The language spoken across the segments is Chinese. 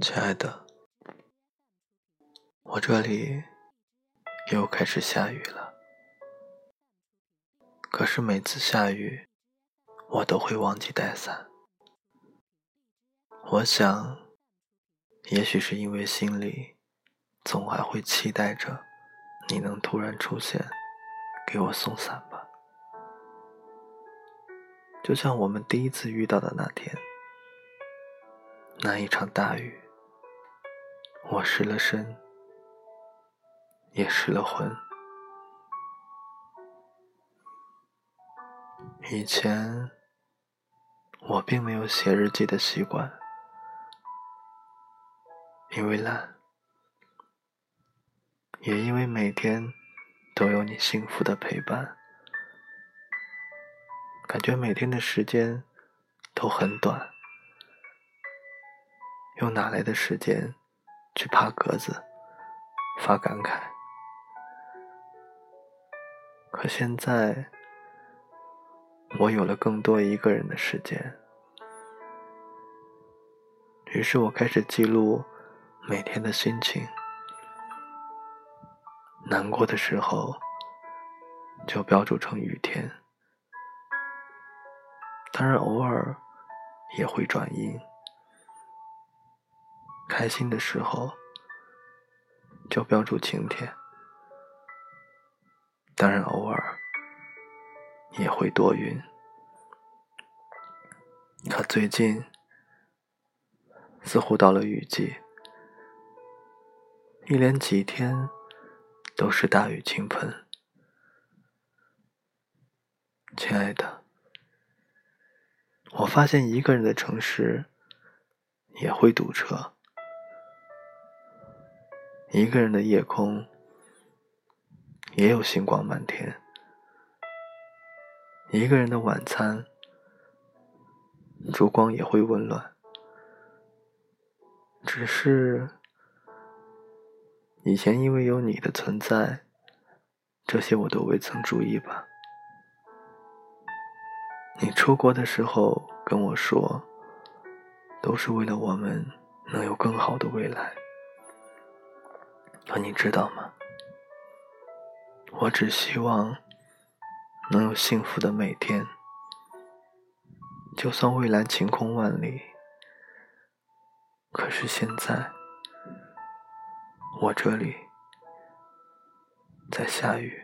亲爱的，我这里又开始下雨了。可是每次下雨，我都会忘记带伞。我想，也许是因为心里总还会期待着你能突然出现，给我送伞吧。就像我们第一次遇到的那天，那一场大雨，我失了身，也失了魂。以前我并没有写日记的习惯，因为懒，也因为每天都有你幸福的陪伴。感觉每天的时间都很短，又哪来的时间去爬格子、发感慨？可现在，我有了更多一个人的时间，于是我开始记录每天的心情。难过的时候，就标注成雨天。当然，偶尔也会转阴。开心的时候就标注晴天。当然，偶尔也会多云。可最近似乎到了雨季，一连几天都是大雨倾盆。亲爱的。我发现一个人的城市也会堵车，一个人的夜空也有星光满天，一个人的晚餐烛光也会温暖。只是以前因为有你的存在，这些我都未曾注意吧。你出国的时候跟我说，都是为了我们能有更好的未来。可你知道吗？我只希望能有幸福的每天，就算蔚蓝晴空万里。可是现在，我这里在下雨。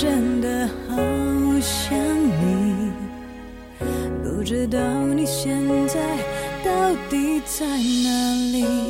真的好想你，不知道你现在到底在哪里。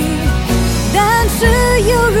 只有。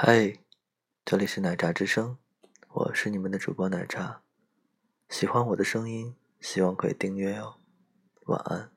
嗨，这里是奶茶之声，我是你们的主播奶茶。喜欢我的声音，希望可以订阅哦。晚安。